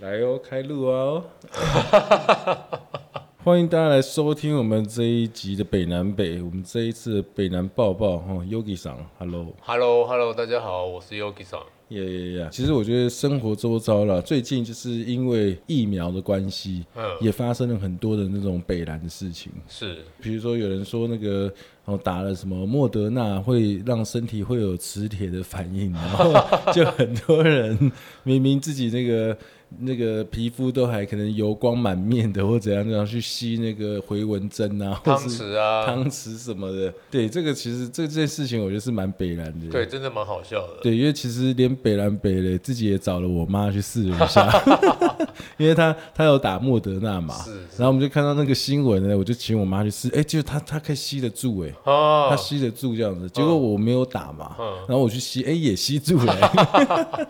来哦，开路哦！欢迎大家来收听我们这一集的北南北，我们这一次的北南报报哈，Yogi 桑，Hello，Hello，Hello，大家好，我是 Yogi 桑。耶耶耶！其实我觉得生活周遭啦，最近就是因为疫苗的关系，嗯，也发生了很多的那种北南的事情。是，比如说有人说那个然后，打了什么莫德纳会让身体会有磁铁的反应，然后就很多人明明自己那个。那个皮肤都还可能油光满面的，或怎样，怎样去吸那个回纹针啊，汤匙啊，汤匙什么的。对，这个其实这件事情，我觉得是蛮北南的。对，真的蛮好笑的。对，因为其实连北南北嘞，自己也找了我妈去试了一下，因为她她有打莫德纳嘛，是是，然后我们就看到那个新闻呢，我就请我妈去试，哎，就她她可以吸得住哎，她吸得住这样子，结果我没有打嘛，然后我去吸，哎，也吸住了，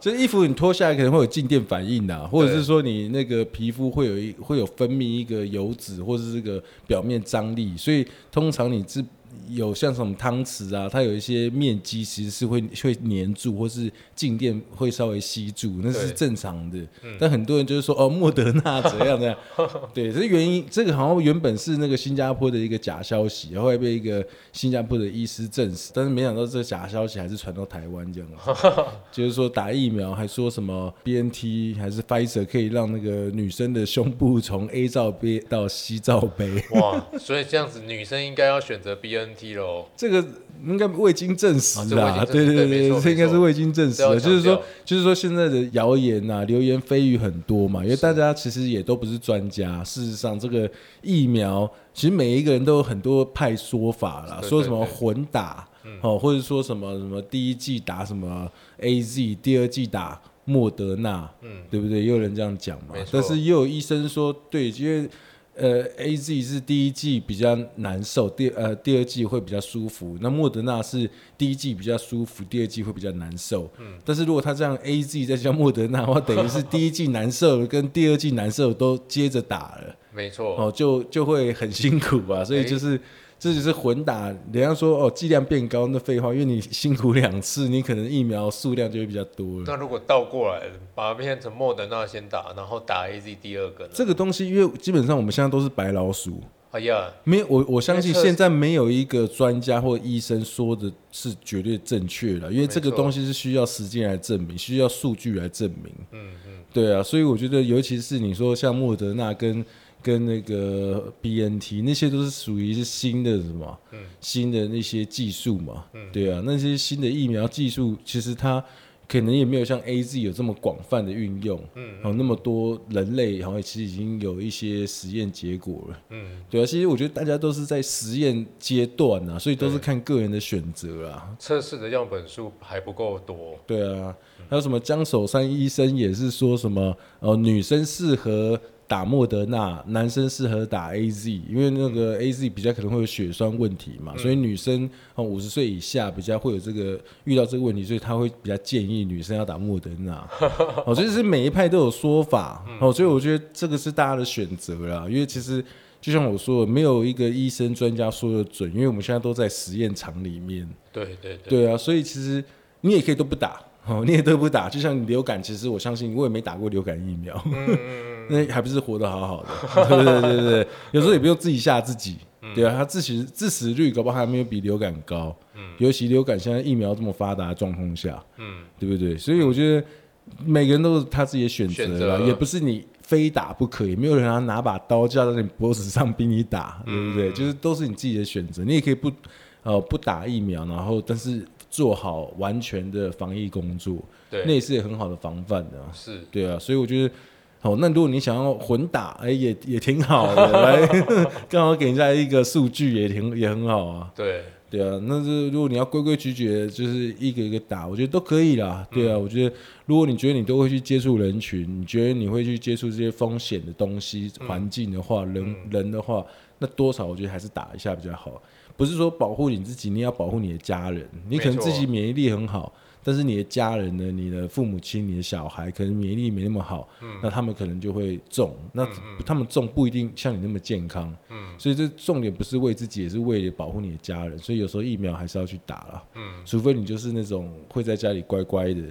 这 衣服你脱下来可能会有静电。反应的，或者是说你那个皮肤会有一会有分泌一个油脂，或者是这个表面张力，所以通常你这。有像什么汤匙啊，它有一些面积其实是会会粘住，或是静电会稍微吸住，那是正常的。嗯、但很多人就是说哦，莫德纳怎样怎样，对，这原因这个好像原本是那个新加坡的一个假消息，后来被一个新加坡的医师证实，但是没想到这个假消息还是传到台湾这样，就是说打疫苗还说什么 BNT 还是 Pfizer 可以让那个女生的胸部从 A 罩杯到 C 罩杯。哇，所以这样子女生应该要选择 BNT。这个应该未经证实啦，对对对，这应该是未经证实的，就是说，就是说现在的谣言啊，流言蜚语很多嘛，因为大家其实也都不是专家。事实上，这个疫苗其实每一个人都有很多派说法啦，说什么混打哦，或者说什么什么第一季打什么 AZ，第二季打莫德纳，嗯，对不对？也有人这样讲嘛，但是也有医生说，对，因为。呃，A Z 是第一季比较难受，第呃第二季会比较舒服。那莫德纳是第一季比较舒服，第二季会比较难受。嗯，但是如果他这样 A Z 再加莫德纳的话，等于是第一季难受跟第二季难受都接着打了。没错。哦，就就会很辛苦吧，所以就是。欸这只是混打，人家说哦，剂量变高，那废话，因为你辛苦两次，你可能疫苗数量就会比较多了。那如果倒过来，把它变成莫德纳先打，然后打 AZ 第二个呢？这个东西，因为基本上我们现在都是白老鼠。哎呀，没有我我相信现在没有一个专家或医生说的是绝对正确的，因为这个东西是需要时间来证明，需要数据来证明。嗯嗯，对啊，所以我觉得，尤其是你说像莫德纳跟。跟那个 BNT 那些都是属于是新的什么，嗯、新的那些技术嘛，嗯、对啊，那些新的疫苗技术其实它可能也没有像 AZ 有这么广泛的运用，嗯，嗯，那么多人类好像其实已经有一些实验结果了，嗯，对啊，其实我觉得大家都是在实验阶段啊，所以都是看个人的选择啊，测试的样本数还不够多，对啊，还有什么江守山医生也是说什么呃，女生适合。打莫德纳，男生适合打 AZ，因为那个 AZ 比较可能会有血栓问题嘛，嗯、所以女生哦五十岁以下比较会有这个遇到这个问题，所以他会比较建议女生要打莫德纳。哦，所以是每一派都有说法哦，所以我觉得这个是大家的选择啦。因为其实就像我说的，没有一个医生专家说的准，因为我们现在都在实验场里面。对对对。对啊，所以其实你也可以都不打。哦，你也都不打，就像流感，其实我相信我也没打过流感疫苗，嗯、那还不是活得好好的，对对对对对，有时候也不用自己吓自己，嗯、对啊，他致死致死率搞不好还没有比流感高，嗯、尤其流感现在疫苗这么发达的状况下，嗯，对不对？所以我觉得每个人都是他自己的选择啦，也不是你非打不可以，没有人要拿把刀架在你脖子上逼你打，对不对？嗯、就是都是你自己的选择，你也可以不呃不打疫苗，然后但是。做好完全的防疫工作，对，那也是很好的防范的。是，对啊，所以我觉得，好，那如果你想要混打，哎、欸，也也挺好的，来，刚好给人家一个数据，也挺也很好啊。对，对啊，那是如果你要规规矩矩的，就是一个一个打，我觉得都可以啦。对啊，嗯、我觉得如果你觉得你都会去接触人群，你觉得你会去接触这些风险的东西、环、嗯、境的话，人、嗯、人的话，那多少我觉得还是打一下比较好。不是说保护你自己，你要保护你的家人。你可能自己免疫力很好，但是你的家人呢？你的父母亲、你的小孩可能免疫力没那么好，那他们可能就会中。那他们中不一定像你那么健康。所以这重点不是为自己，也是为了保护你的家人。所以有时候疫苗还是要去打了。除非你就是那种会在家里乖乖的，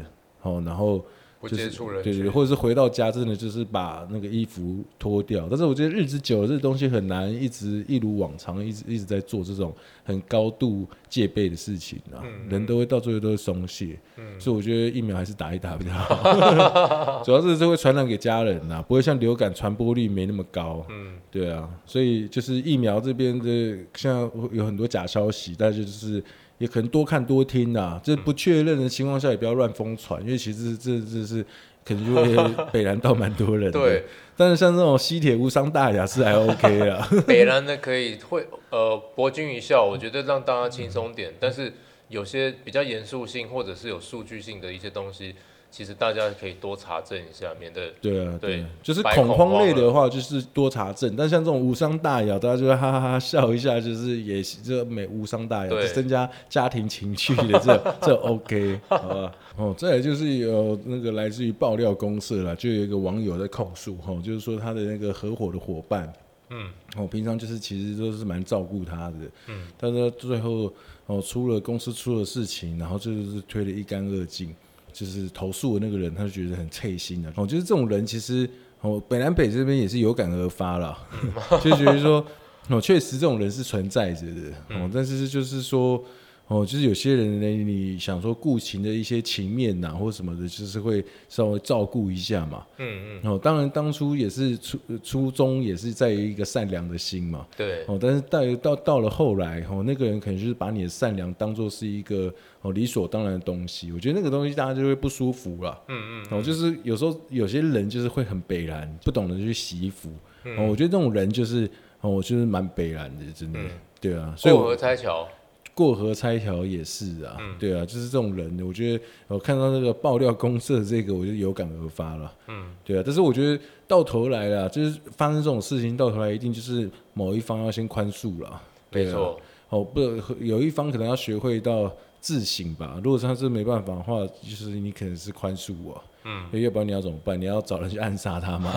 哦然后不接触人，对对，或者是回到家真的就是把那个衣服脱掉。但是我觉得日子久了，这个东西很难一直一如往常，一直一直在做这种很高度戒备的事情啊。嗯、人都会到最后都会松懈，嗯、所以我觉得疫苗还是打一打比较好。主要是这会传染给家人呐，不会像流感传播率没那么高。嗯，对啊，所以就是疫苗这边的，像有很多假消息，但是就是。也可能多看多听呐、啊，就是不确认的情况下也不要乱疯传，因为其实这这是可能就会北南到蛮多人的。对，但是像这种西铁无伤大雅是还 OK 啊。北南的可以会呃博君一笑，我觉得让大家轻松点。嗯、但是有些比较严肃性或者是有数据性的一些东西。其实大家可以多查证一下，免得对啊，对，就是恐慌类的话，就是多查证。但像这种无伤大雅，大家就会哈哈哈笑一下，就是也这没无伤大雅，就增加家庭情趣的这 这 OK，好吧？哦，再来就是有那个来自于爆料公社了，就有一个网友在控诉哈，就是说他的那个合伙的伙伴，嗯，哦，平常就是其实都是蛮照顾他的，嗯，但是最后哦出了公司出了事情，然后就是推得一干二净。就是投诉的那个人，他就觉得很脆心的。哦，就是这种人，其实哦，北南北这边也是有感而发了，就觉得说，哦，确实这种人是存在着的。哦，但是就是说。哦，就是有些人呢，你想说顾情的一些情面呐，或什么的，就是会稍微照顾一下嘛。嗯嗯。哦，当然当初也是初初衷也是在于一个善良的心嘛。对。哦，但是到到到了后来，哦，那个人可能就是把你的善良当做是一个哦理所当然的东西。我觉得那个东西大家就会不舒服了。嗯嗯。哦，就是有时候有些人就是会很北然，不懂得去洗衣服。哦，我觉得这种人就是哦，我就是蛮北然的，真的。对啊。过河拆桥。过河拆桥也是啊，嗯、对啊，就是这种人，我觉得我看到那个爆料公社这个，我就有感而发了，嗯，对啊，但是我觉得到头来了，就是发生这种事情，到头来一定就是某一方要先宽恕了，没错错，哦不，有一方可能要学会到自省吧，如果他是没办法的话，就是你可能是宽恕我。嗯，要不然你要怎么办？你要找人去暗杀他吗？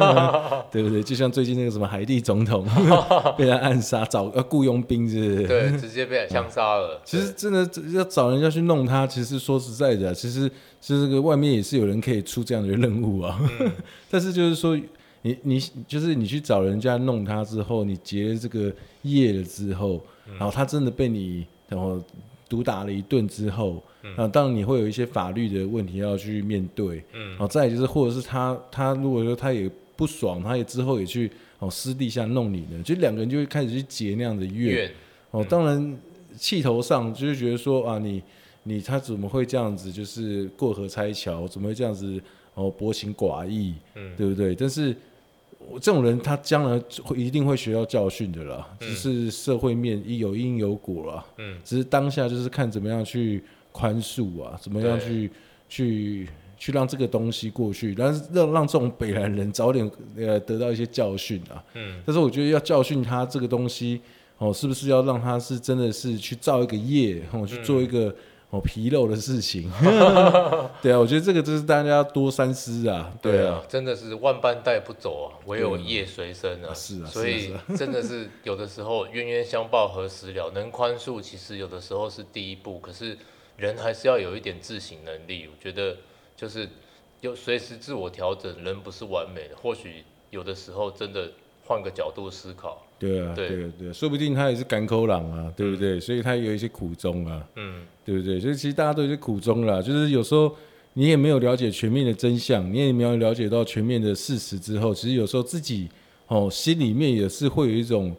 对不对？就像最近那个什么海地总统 被他暗杀，找呃雇佣兵是不是？对，直接被枪杀了。其实真的要找人家去弄他，其实说实在的，其实其实这个外面也是有人可以出这样的任务啊。嗯、但是就是说，你你就是你去找人家弄他之后，你结了这个业了之后，然后他真的被你然后毒打了一顿之后。啊，当然你会有一些法律的问题要去面对，嗯，然后再就是，或者是他他如果说他也不爽，他也之后也去哦私底下弄你呢，就两个人就会开始去结那样的怨，哦，当然气头上就是觉得说啊，你你他怎么会这样子，就是过河拆桥，怎么会这样子哦薄情寡义，嗯，对不对？但是这种人他将来会一定会学到教训的啦，只是社会面有因有果啦，嗯，只是当下就是看怎么样去。宽恕啊，怎么样去去去让这个东西过去，但是让让这种北南人早点呃得到一些教训啊。嗯，但是我觉得要教训他这个东西哦，是不是要让他是真的是去造一个业，哦去做一个哦皮肉的事情？嗯、对啊，我觉得这个就是大家要多三思啊。对啊，对啊，真的是万般带不走啊，唯有业随身啊。是啊，所以 真的是有的时候冤冤相报何时了？能宽恕其实有的时候是第一步，可是。人还是要有一点自省能力，我觉得就是有随时自我调整。人不是完美的，或许有的时候真的换个角度思考。对啊，对对对，说不定他也是甘苦人啊，对不对？嗯、所以他有一些苦衷啊，嗯，对不对？所以其实大家都有些苦衷啦，就是有时候你也没有了解全面的真相，你也没有了解到全面的事实之后，其实有时候自己哦心里面也是会有一种。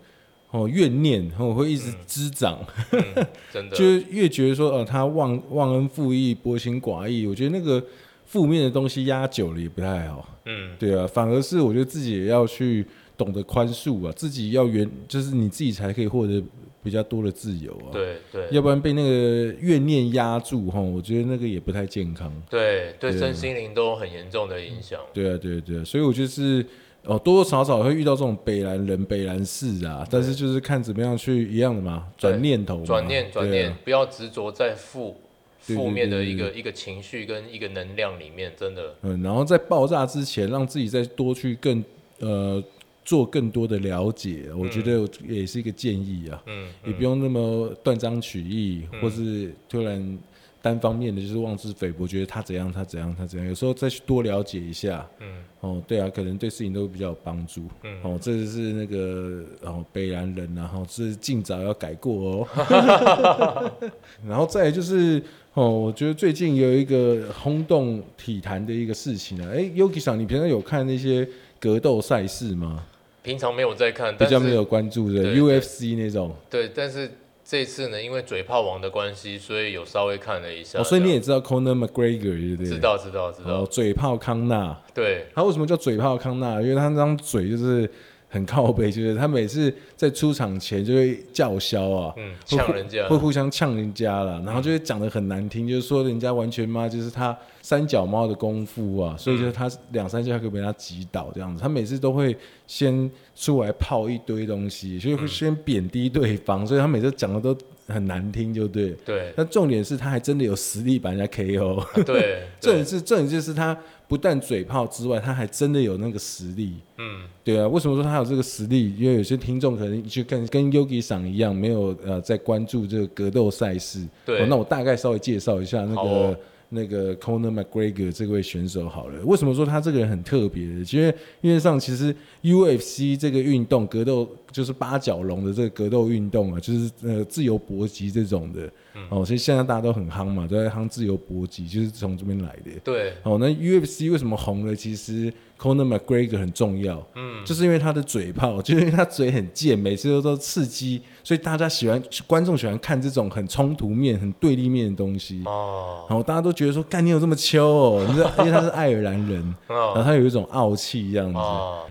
哦，怨念哦会一直滋长，嗯嗯、真的，就越觉得说，呃，他忘忘恩负义、薄情寡义。我觉得那个负面的东西压久了也不太好。嗯，对啊，反而是我觉得自己也要去懂得宽恕啊，自己要原，就是你自己才可以获得比较多的自由啊。对对，要不然被那个怨念压住哈，我觉得那个也不太健康。对对，对身心灵都有很严重的影响。对啊，对啊对啊，所以我就是。哦，多多少少会遇到这种北兰人、北兰事啊，但是就是看怎么样去一样的嘛，转念头，转念转念，不要执着在负负面的一个一个情绪跟一个能量里面，真的。嗯，然后在爆炸之前，让自己再多去更呃做更多的了解，我觉得也是一个建议啊。嗯，也不用那么断章取义，或是突然。单方面的就是妄自菲薄，觉得他怎样他怎样他怎样，有时候再去多了解一下，嗯，哦，对啊，可能对事情都比较有帮助，嗯，哦，这是那个哦北兰人，然后是尽早要改过哦，然后再来就是哦，我觉得最近有一个轰动体坛的一个事情啊，哎，Yogi 上，你平常有看那些格斗赛事吗？平常没有在看，比较没有关注的 UFC 那种，对，但是。这次呢，因为嘴炮王的关系，所以有稍微看了一下。哦，所以你也知道 Conor McGregor 对不对？知道，知道，知道。哦，嘴炮康纳。对。他为什么叫嘴炮康纳？因为他那张嘴就是。很靠背，就是他每次在出场前就会叫嚣啊，嗯，呛人家，会互相呛人家了，然后就会讲的很难听，就是说人家完全嘛，就是他三脚猫的功夫啊，所以就是他两三下可以被他击倒这样子。他每次都会先出来泡一堆东西，所以会先贬低对方，所以他每次讲的都很难听，就对。对。但重点是他还真的有实力把人家 KO。啊、对。重点是重点就是他。不但嘴炮之外，他还真的有那个实力。嗯，对啊，为什么说他有这个实力？因为有些听众可能去跟跟 Yogi 赏一样，没有呃在关注这个格斗赛事。对、哦，那我大概稍微介绍一下那个。那个 Conor McGregor 这位选手好了，为什么说他这个人很特别？因为因为上其实 UFC 这个运动格斗就是八角龙的这个格斗运动啊，就是呃自由搏击这种的、嗯、哦，所以现在大家都很夯嘛，都在夯自由搏击，就是从这边来的。对，哦，那 UFC 为什么红了？其实 Conor McGregor 很重要，嗯，就是因为他的嘴炮，就是因为他嘴很贱，每次都都刺激。所以大家喜欢，观众喜欢看这种很冲突面、很对立面的东西。哦。然后大家都觉得说，干你有这么秋哦？你知道，因为他是爱尔兰人，然后他有一种傲气这样子。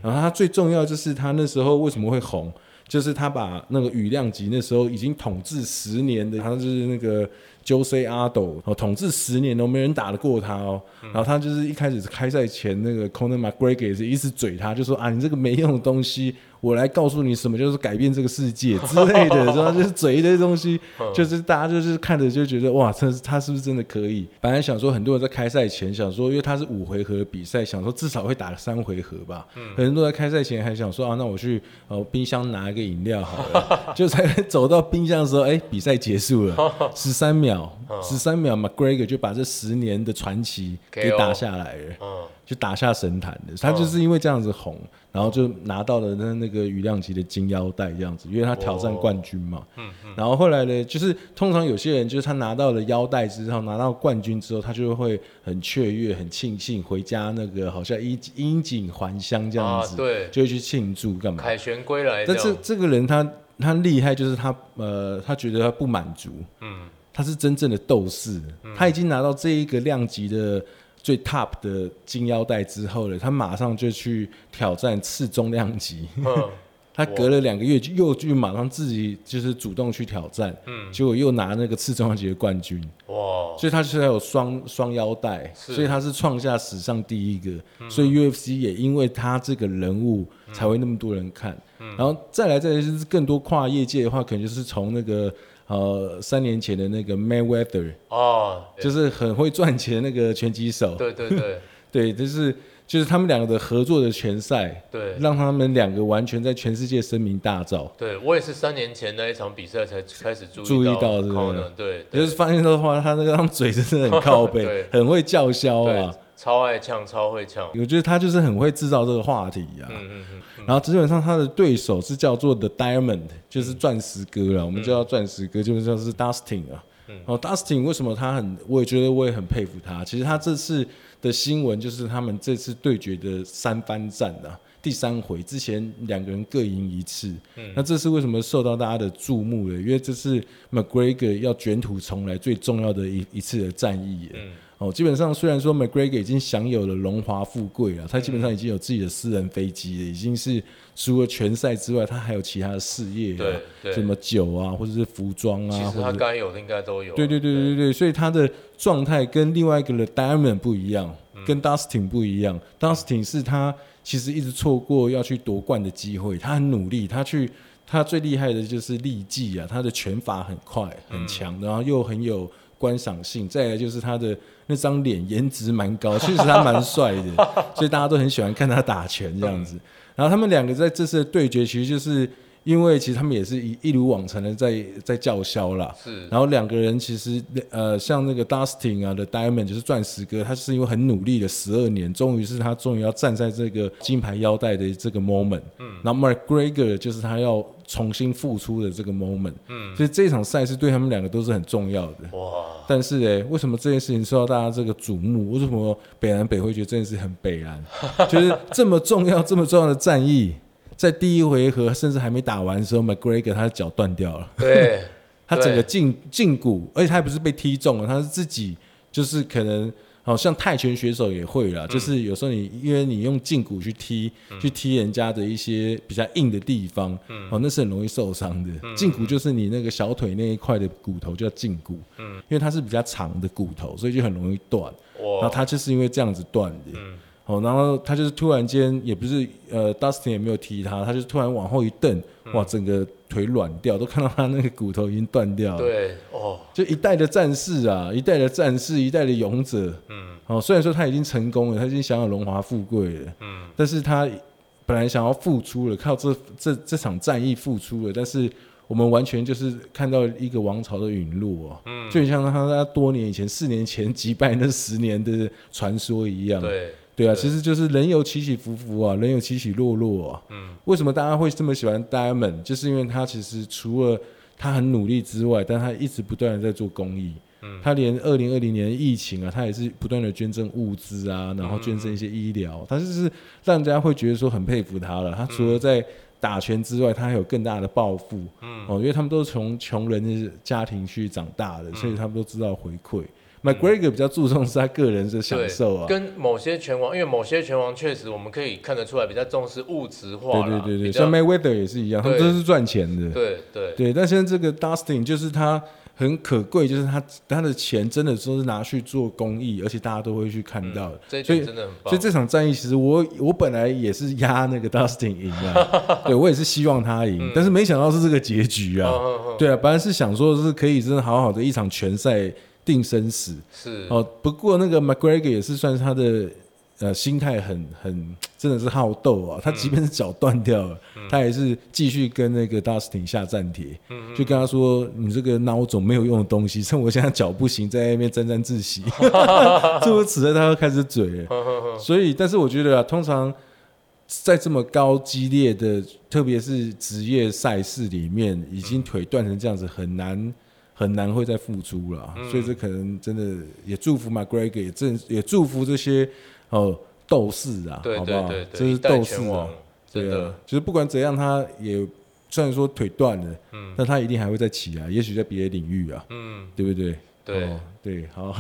然后他最重要就是他那时候为什么会红，就是他把那个羽量级那时候已经统治十年的，他就是那个 Jose Aldo 哦，统治十年都没人打得过他哦。然后他就是一开始是开赛前那个 Conor McGregor 也是一直嘴他，就说啊，你这个没用的东西。我来告诉你什么就是改变这个世界之类的，然后？就是嘴一堆东西，就是大家就是看着就觉得哇，他他是不是真的可以？本来想说很多人在开赛前想说，因为他是五回合比赛，想说至少会打三回合吧。嗯很多人都在开赛前还想说啊，那我去呃冰箱拿一个饮料好了，就才走到冰箱的时候，哎，比赛结束了，十三秒，十三秒，McGregor 就把这十年的传奇给打下来了。就打下神坛的，他就是因为这样子红，然后就拿到了那那个羽量级的金腰带这样子，因为他挑战冠军嘛。嗯嗯。然后后来呢，就是通常有些人就是他拿到了腰带之后，拿到冠军之后，他就会很雀跃、很庆幸，回家那个好像衣衣锦还乡这样子，对，就会去庆祝干嘛？凯旋归来。但是这个人他他厉害，就是他呃，他觉得他不满足，嗯，他是真正的斗士，他已经拿到这一个量级的。最 top 的金腰带之后呢，他马上就去挑战次中量级。嗯、他隔了两个月就又去马上自己就是主动去挑战，嗯，结果又拿那个次中量级的冠军。哇！所以他现在有双双腰带，所以他是创下史上第一个。嗯、所以 UFC 也因为他这个人物才会那么多人看。嗯、然后再来再来就是更多跨业界的话，可能就是从那个。呃，三年前的那个 Mayweather 哦，就是很会赚钱的那个拳击手。对对对，对，就是就是他们两个的合作的拳赛，对，让他们两个完全在全世界声名大噪。对，我也是三年前那一场比赛才开始注意注意到这个，对，就是发现的话，他那个张嘴真的很靠背，很会叫嚣啊。超爱呛，超会呛。我觉得他就是很会制造这个话题呀、啊。嗯嗯嗯。然后基本上他的对手是叫做 The Diamond，就是钻石哥了。嗯、我们叫钻石哥，基本上是 Dustin 啊。嗯。然后 Dustin 为什么他很，我也觉得我也很佩服他。其实他这次的新闻就是他们这次对决的三番战啊，第三回之前两个人各赢一次。嗯。那这次为什么受到大家的注目呢？因为这是 McGregor 要卷土重来最重要的一一次的战役。嗯。哦，基本上虽然说 McGregor 已经享有了荣华富贵了，他基本上已经有自己的私人飞机了，已经是除了拳赛之外，他还有其他的事业，对，对什么酒啊，或者是服装啊，其实他该有的应该都有。对对对对对，对所以他的状态跟另外一个的 Diamond 不一样，跟 Dustin 不一样。嗯、Dustin 是他其实一直错过要去夺冠的机会，他很努力，他去他最厉害的就是力技啊，他的拳法很快很强，然后又很有。观赏性，再来就是他的那张脸，颜值蛮高，确实他蛮帅的，所以大家都很喜欢看他打拳这样子。然后他们两个在这次的对决，其实就是因为其实他们也是一一如往常的在在叫嚣啦。是。然后两个人其实呃，像那个 Dustin 啊的 Diamond 就是钻石哥，他是因为很努力了十二年，终于是他终于要站在这个金牌腰带的这个 moment。嗯。然后 McGregor 就是他要重新复出的这个 moment。嗯。所以这场赛事对他们两个都是很重要的。哇。但是哎，为什么这件事情受到大家这个瞩目？为什么北南北会觉得这件事很北蓝？就是这么重要、这么重要的战役。在第一回合甚至还没打完的时候，McGregor 他的脚断掉了。对，他整个胫胫骨，而且他还不是被踢中了，他是自己就是可能，好像泰拳选手也会啦，嗯、就是有时候你因为你用胫骨去踢，嗯、去踢人家的一些比较硬的地方，嗯、哦，那是很容易受伤的。胫、嗯、骨就是你那个小腿那一块的骨头叫胫骨，嗯，因为它是比较长的骨头，所以就很容易断。哇。然后它就是因为这样子断的。嗯哦，然后他就是突然间，也不是呃，Dustin 也没有踢他，他就突然往后一蹬，嗯、哇，整个腿软掉，都看到他那个骨头已经断掉了。对，哦，就一代的战士啊，一代的战士，一代的勇者。嗯，哦，虽然说他已经成功了，他已经享有荣华富贵了，嗯，但是他本来想要复出了，靠这这这场战役复出了，但是我们完全就是看到一个王朝的陨落啊，嗯，就像他他多年以前，四年前击败那十年的传说一样。对。对啊，其实就是人有起起伏伏啊，人有起起落落啊。嗯，为什么大家会这么喜欢 Diamond？就是因为他其实除了他很努力之外，但他一直不断的在做公益。嗯，他连二零二零年疫情啊，他也是不断的捐赠物资啊，然后捐赠一些医疗。他就是让人家会觉得说很佩服他了。他除了在打拳之外，他还有更大的抱负。嗯，哦，因为他们都是从穷人的家庭去长大的，所以他们都知道回馈。McGregor 比较注重是他个人的享受啊，跟某些拳王，因为某些拳王确实我们可以看得出来比较重视物质化。对对对对，像 Mayweather 也是一样，他们都是赚钱的。对对对，但现在这个 Dustin 就是他很可贵，就是他他的钱真的都是拿去做公益，而且大家都会去看到的。所以真的很棒。所以这场战役其实我我本来也是压那个 Dustin 赢 的，对我也是希望他赢，但是没想到是这个结局啊。对啊，本来是想说是可以真的好好的一场拳赛。定生死是哦，不过那个 McGregor 也是算是他的呃心态很很真的是好斗啊，他即便是脚断掉了，嗯、他也是继续跟那个 Dustin 下战帖，嗯、就跟他说：“你这个孬种没有用的东西，趁我现在脚不行，在那边沾沾自喜。” 诸如此类，他又开始嘴了。所以，但是我觉得啊，通常在这么高激烈的，特别是职业赛事里面，已经腿断成这样子，很难。很难会再复出了，嗯、所以这可能真的也祝福 McGregor，也正也祝福这些哦斗士啊，对对对对，好？不好？这是斗士啊，对啊，就是不管怎样，他也虽然说腿断了，嗯，但他一定还会再起来，也许在别的领域啊，嗯，对不对？对、哦、对，好，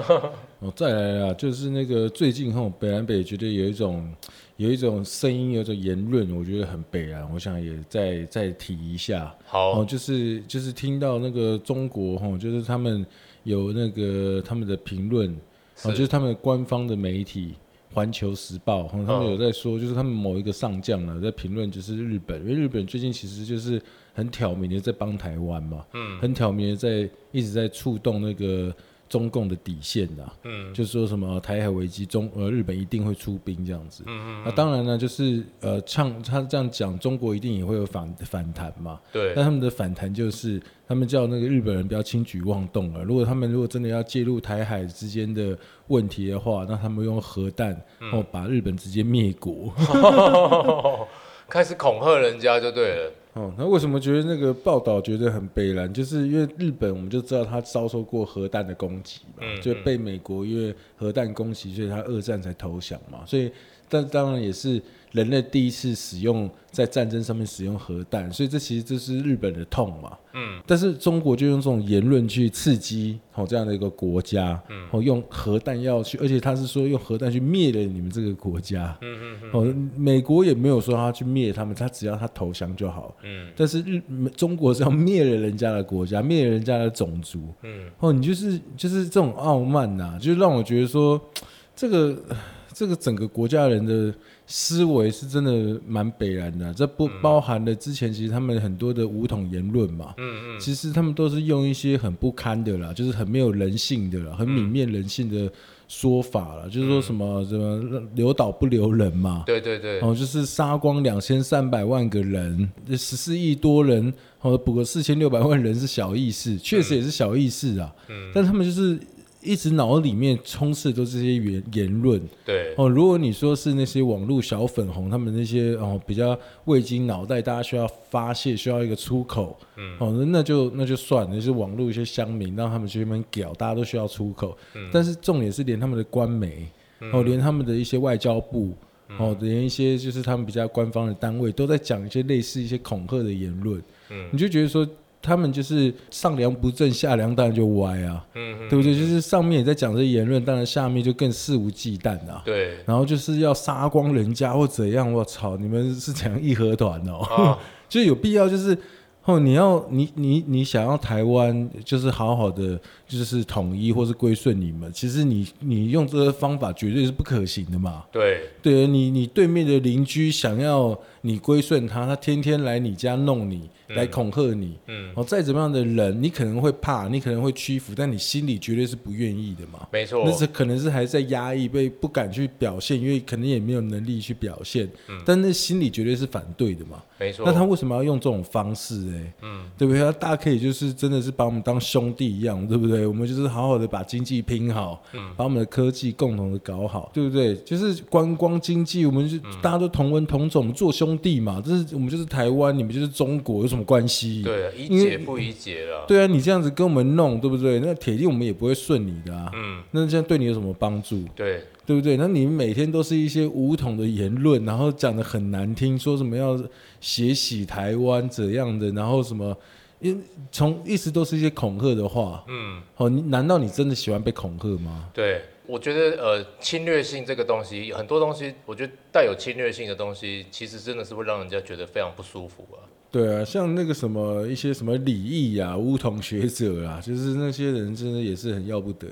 哦，再来啊，就是那个最近哈，北南北觉得有一种有一种声音，有一种言论，我觉得很北蓝，我想也再再提一下。好，哦，就是就是听到那个中国哈，就是他们有那个他们的评论，是哦，就是他们官方的媒体《环球时报》哈，他们有在说，就是他们某一个上将呢在评论，就是日本，因为日本最近其实就是。很挑明的在帮台湾嘛，嗯，很挑明的在一直在触动那个中共的底线啊，嗯，就是说什么台海危机中呃日本一定会出兵这样子，嗯嗯，那当然呢就是呃唱他这样讲，中国一定也会有反反弹嘛，对，但他们的反弹就是他们叫那个日本人不要轻举妄动了，如果他们如果真的要介入台海之间的问题的话，那他们用核弹然后把日本直接灭国，开始恐吓人家就对了。哦，那为什么觉得那个报道觉得很悲然？就是因为日本，我们就知道他遭受过核弹的攻击嘛，嗯嗯、就被美国因为核弹攻击，所以他二战才投降嘛，所以。但当然也是人类第一次使用在战争上面使用核弹，所以这其实这是日本的痛嘛。嗯。但是中国就用这种言论去刺激哦这样的一个国家，嗯，哦用核弹要去，而且他是说用核弹去灭了你们这个国家。嗯嗯嗯。哦，美国也没有说他去灭他们，他只要他投降就好。嗯。但是日中国是要灭了人家的国家，灭了人家的种族。嗯。哦，你就是就是这种傲慢呐，就让我觉得说这个。这个整个国家人的思维是真的蛮北然的，这不包含了之前其实他们很多的武统言论嘛，嗯嗯，其实他们都是用一些很不堪的啦，就是很没有人性的啦，很泯灭人性的说法了，就是说什么什么留岛不留人嘛，对对对，哦，就是杀光两千三百万个人，这十四亿多人，哦，补个四千六百万人是小意思，确实也是小意思啊，嗯，但他们就是。一直脑里面充斥都是这些言言论，对。哦。如果你说是那些网络小粉红，他们那些哦比较未经脑袋，大家需要发泄，需要一个出口，嗯，哦，那就那就算了，就是网络一些乡民让他们去那边屌，大家都需要出口，嗯。但是重点是连他们的官媒，哦，连他们的一些外交部，哦，连一些就是他们比较官方的单位都在讲一些类似一些恐吓的言论，嗯，你就觉得说。他们就是上梁不正下梁当然就歪啊，嗯，对不对？就是上面也在讲这言论，当然下面就更肆无忌惮啊。对，然后就是要杀光人家或怎样，我操！你们是怎样义和团哦？啊、就有必要就是。哦，你要你你你想要台湾就是好好的就是统一或是归顺你们，其实你你用这个方法绝对是不可行的嘛。对，对，你你对面的邻居想要你归顺他，他天天来你家弄你，嗯、来恐吓你。嗯，哦，再怎么样的人，你可能会怕，你可能会屈服，但你心里绝对是不愿意的嘛。没错，那是可能是还在压抑，被不敢去表现，因为可能也没有能力去表现。嗯，但那心里绝对是反对的嘛。没错，那他为什么要用这种方式？哎，嗯，对不对？他大可以就是真的是把我们当兄弟一样，对不对？我们就是好好的把经济拼好，嗯，把我们的科技共同的搞好，对不对？就是观光经济，我们就大家都同文同种，做兄弟嘛。这是我们就是台湾，你们就是中国，有什么关系？对啊，一解不一解了。对啊，你这样子跟我们弄，对不对？那铁定我们也不会顺你的啊。嗯，那这样对你有什么帮助？对。对不对？那你们每天都是一些武统的言论，然后讲的很难听，说什么要血洗台湾怎样的，然后什么，因从一直都是一些恐吓的话。嗯，哦，你难道你真的喜欢被恐吓吗？对，我觉得呃，侵略性这个东西，很多东西，我觉得带有侵略性的东西，其实真的是会让人家觉得非常不舒服啊。对啊，像那个什么一些什么李毅呀、巫统学者啊，就是那些人真的也是很要不得。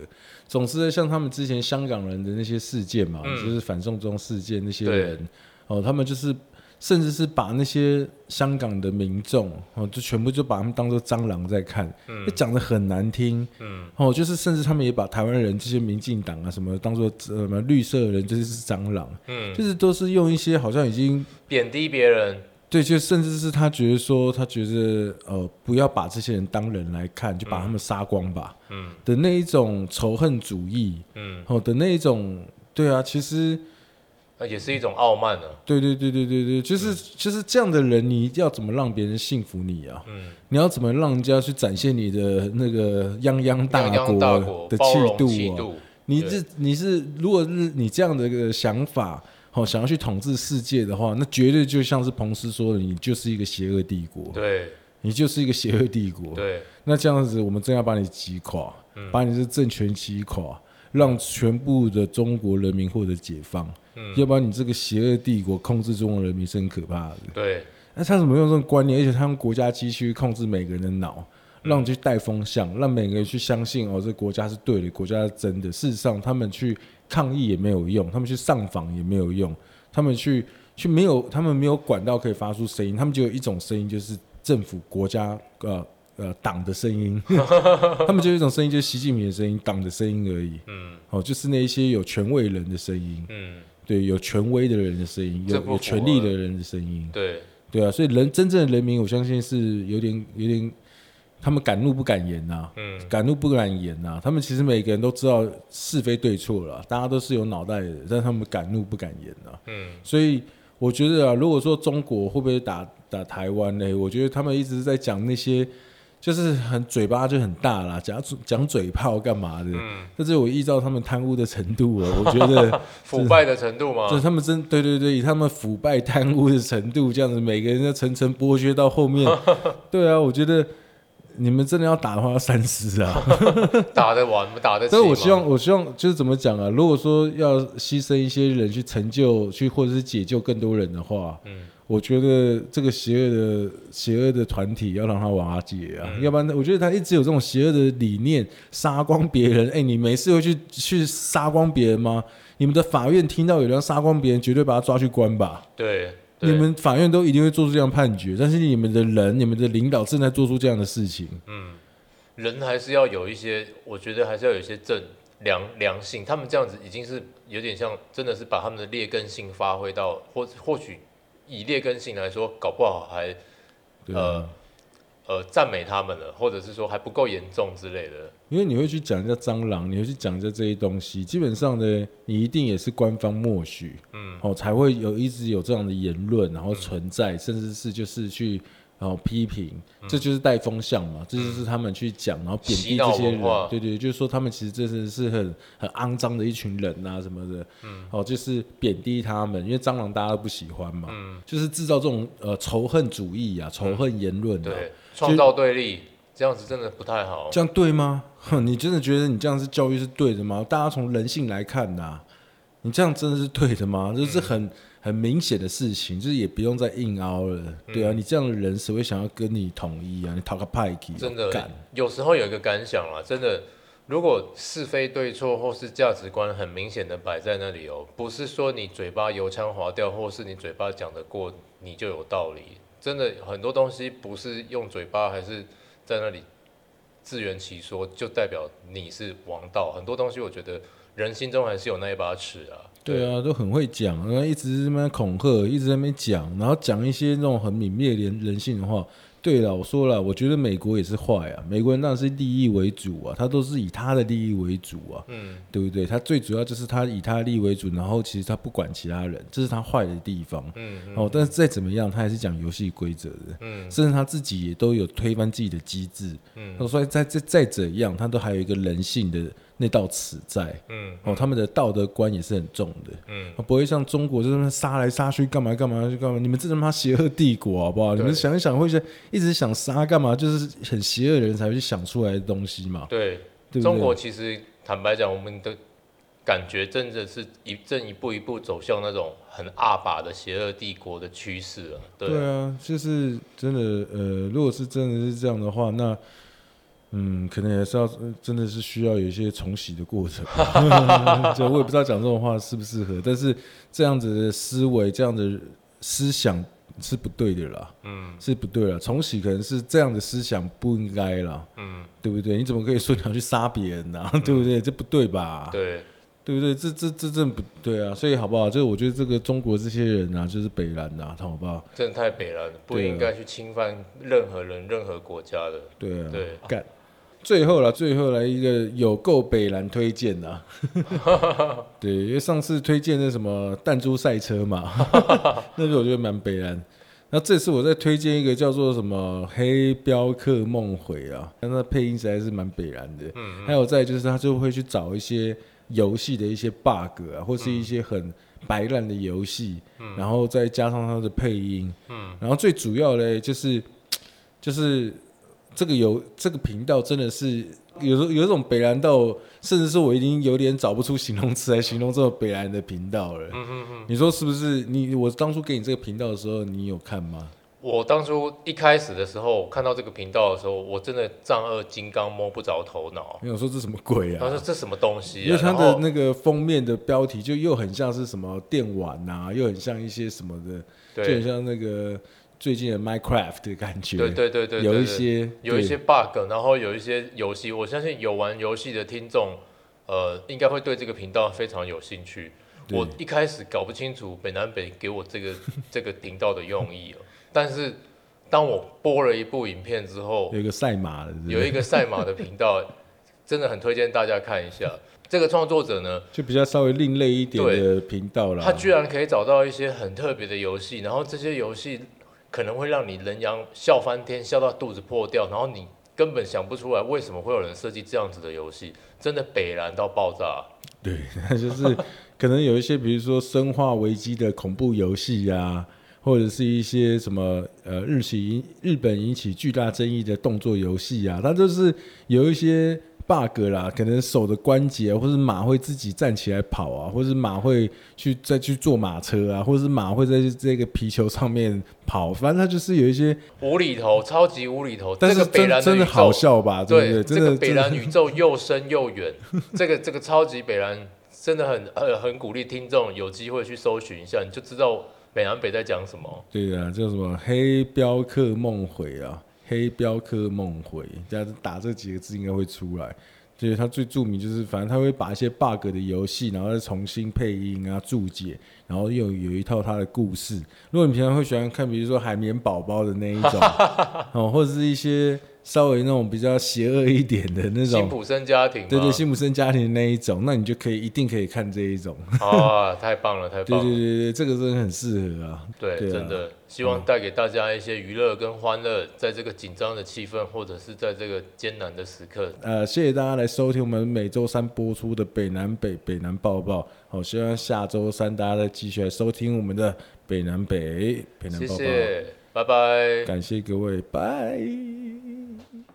总之，像他们之前香港人的那些事件嘛，嗯、就是反送中事件那些人，哦，他们就是甚至是把那些香港的民众哦，就全部就把他们当做蟑螂在看，嗯，讲的很难听，嗯，哦，就是甚至他们也把台湾人这些民进党啊什么当做什么绿色的人就是蟑螂，嗯，就是都是用一些好像已经贬低别人。对，就甚至是他觉得说，他觉得呃，不要把这些人当人来看，就把他们杀光吧。嗯，的那一种仇恨主义，嗯，哦的那一种，对啊，其实也是一种傲慢啊。对对对对对对，就是、嗯、就是这样的人，你要怎么让别人信服你啊？嗯，你要怎么让人家去展现你的那个泱泱大国的气度啊？你这你是如果是你这样的一个想法。哦，想要去统治世界的话，那绝对就像是彭斯说的，你就是一个邪恶帝国。对，你就是一个邪恶帝国。对，那这样子，我们真要把你击垮，嗯、把你的政权击垮，让全部的中国人民获得解放。嗯，要不然你这个邪恶帝国控制中国人民是很可怕的。对，那他怎么用这种观念？而且他用国家机器控制每个人的脑，让你去带风向，让每个人去相信哦，这国家是对的，国家是真的。事实上，他们去。抗议也没有用，他们去上访也没有用，他们去去没有，他们没有管道可以发出声音，他们就有一种声音，就是政府、国家、呃呃党的声音，他们就有一种声音，就是习近平的声音，党的声音而已。嗯，哦，就是那一些有权威人的声音。嗯，对，有权威的人的声音，有有权力的人的声音。对，对啊，所以人真正的人民，我相信是有点有点。他们敢怒不敢言呐、啊，嗯，敢怒不敢言呐、啊。他们其实每个人都知道是非对错了，大家都是有脑袋的，但他们敢怒不敢言呐、啊，嗯。所以我觉得啊，如果说中国会不会打打台湾呢？我觉得他们一直在讲那些，就是很嘴巴就很大啦，讲讲嘴炮干嘛的？嗯。但是我依照他们贪污的程度啊，我觉得 腐败的程度嘛？就他们真对对对，以他们腐败贪污的程度，这样子每个人都层层剥削到后面，对啊，我觉得。你们真的要打的话，要三思啊！打得完，打得起。但是我希望，我希望就是怎么讲啊？如果说要牺牲一些人去成就，去或者是解救更多人的话，嗯，我觉得这个邪恶的邪恶的团体要让他瓦解啊，嗯、要不然我觉得他一直有这种邪恶的理念，杀光别人。哎、欸，你没事会去去杀光别人吗？你们的法院听到有人要杀光别人，绝对把他抓去关吧？对。你们法院都一定会做出这样判决，但是你们的人、你们的领导正在做出这样的事情。嗯，人还是要有一些，我觉得还是要有一些正良良性，他们这样子已经是有点像，真的是把他们的劣根性发挥到，或或许以劣根性来说，搞不好还呃。呃，赞美他们了，或者是说还不够严重之类的。因为你会去讲一下蟑螂，你会去讲一下这些东西，基本上呢，你一定也是官方默许，嗯，哦，才会有一直有这样的言论，然后存在，嗯、甚至是就是去。然后批评，这就是带风向嘛，嗯、这就是他们去讲，然后贬低这些人，对对，就是说他们其实真的是很很肮脏的一群人啊什么的，嗯，哦，就是贬低他们，因为蟑螂大家都不喜欢嘛，嗯，就是制造这种呃仇恨主义啊，仇恨言论、啊嗯，对，创造对立，这样子真的不太好，这样对吗？哼，你真的觉得你这样子教育是对的吗？大家从人性来看呐、啊，你这样真的是对的吗？就是很。嗯很明显的事情，就是也不用再硬凹了，嗯、对啊，你这样的人谁会想要跟你统一啊？你讨个派气，真的，干有时候有一个感想啊，真的，如果是非对错或是价值观很明显的摆在那里哦，不是说你嘴巴油腔滑调，或是你嘴巴讲得过你就有道理，真的很多东西不是用嘴巴还是在那里自圆其说，就代表你是王道。很多东西我觉得人心中还是有那一把尺啊。对啊，都很会讲，然后一直在那边恐吓，一直在那边讲，然后讲一些那种很泯灭人人性的话。对了，我说了，我觉得美国也是坏啊。美国人当然是利益为主啊，他都是以他的利益为主啊，嗯，对不对？他最主要就是他以他的利益为主，然后其实他不管其他人，这是他坏的地方，嗯，嗯哦，但是再怎么样，他还是讲游戏规则的，嗯，甚至他自己也都有推翻自己的机制，嗯，所以再再再怎样，他都还有一个人性的那道尺在，嗯，嗯哦，他们的道德观也是很重的，嗯，不会像中国就是杀来杀去干嘛干嘛去干嘛，你们这他妈邪恶帝国好不好？你们想一想会是一直想杀干嘛？就是很邪恶的人才会去想出来的东西嘛。对，对对中国其实坦白讲，我们的感觉真的是一正一步一步走向那种很阿爸的邪恶帝国的趋势了。对，对啊，就是真的。呃，如果是真的是这样的话，那嗯，可能也是要真的是需要有一些重洗的过程。就我也不知道讲这种话适不适合，但是这样子的思维，这样的思想。是不对的啦，嗯，是不对了。重洗可能是这样的思想不应该啦，嗯，对不对？你怎么可以说你要去杀别人呢？对不对？这不对吧？对，对不对？这这这真不对啊！所以好不好？就是我觉得这个中国这些人啊，就是北蓝呐，他好不好？真的太北蓝了，不应该去侵犯任何人、任何国家的。对啊，对，干。最后了，最后来一个有够北蓝推荐啊！对，因为上次推荐那什么弹珠赛车嘛，那个我觉得蛮北蓝。那这次我再推荐一个叫做什么《黑镖客梦回》啊，那配音实在是蛮北蓝的。嗯，嗯，还有再就是他就会去找一些游戏的一些 bug 啊，或是一些很白烂的游戏，嗯，然后再加上他的配音，嗯，然后最主要嘞就是就是。这个有这个频道真的是有时候有一种北蓝到，甚至是我已经有点找不出形容词来形容这种北蓝的频道了。嗯嗯嗯，你说是不是？你我当初给你这个频道的时候，你有看吗？我当初一开始的时候看到这个频道的时候，我真的丈二金刚摸不着头脑。没有说这什么鬼啊？他说这什么东西啊？因为他的那个封面的标题就又很像是什么电玩啊，又很像一些什么的，就很像那个。最近的 Minecraft 的感觉，对对对对，有一些有一些 bug，然后有一些游戏，我相信有玩游戏的听众，呃，应该会对这个频道非常有兴趣。我一开始搞不清楚北南北给我这个 这个频道的用意，但是当我播了一部影片之后，有一个赛马的，有一个赛马的频道，真的很推荐大家看一下。这个创作者呢，就比较稍微另类一点的频道了。他居然可以找到一些很特别的游戏，然后这些游戏。可能会让你人仰笑翻天，笑到肚子破掉，然后你根本想不出来为什么会有人设计这样子的游戏，真的北蓝到爆炸。对，就是可能有一些，比如说《生化危机》的恐怖游戏呀，或者是一些什么呃日起日本引起巨大争议的动作游戏啊，它就是有一些。Bug 啦，可能手的关节，或是马会自己站起来跑啊，或是马会去再去坐马车啊，或是马会在这个皮球上面跑，反正它就是有一些无厘头，超级无厘头。但是真的真的好笑吧？对，对，这个北蓝宇宙又深又远，这个这个超级北蓝真的很很很鼓励听众有机会去搜寻一下，你就知道北南北在讲什么。对啊，叫什么黑镖客梦回啊。黑镖客梦回，这样子打这几个字应该会出来。就是他最著名，就是反正他会把一些 bug 的游戏，然后再重新配音啊、注解，然后又有一套他的故事。如果你平常会喜欢看，比如说海绵宝宝的那一种，哦，或者是一些。稍微那种比较邪恶一点的那种辛普森家庭，对对，辛普森家庭那一种，那你就可以一定可以看这一种。啊，太棒了，太棒了！对对对对，这个真的很适合啊。对，对啊、真的希望带给大家一些娱乐跟欢乐，在这个紧张的气氛，或者是在这个艰难的时刻。呃，谢谢大家来收听我们每周三播出的北南北北南报报。好，希望下周三大家再继续来收听我们的北南北北南报报。谢谢，拜拜。感谢各位，拜。mm, mm.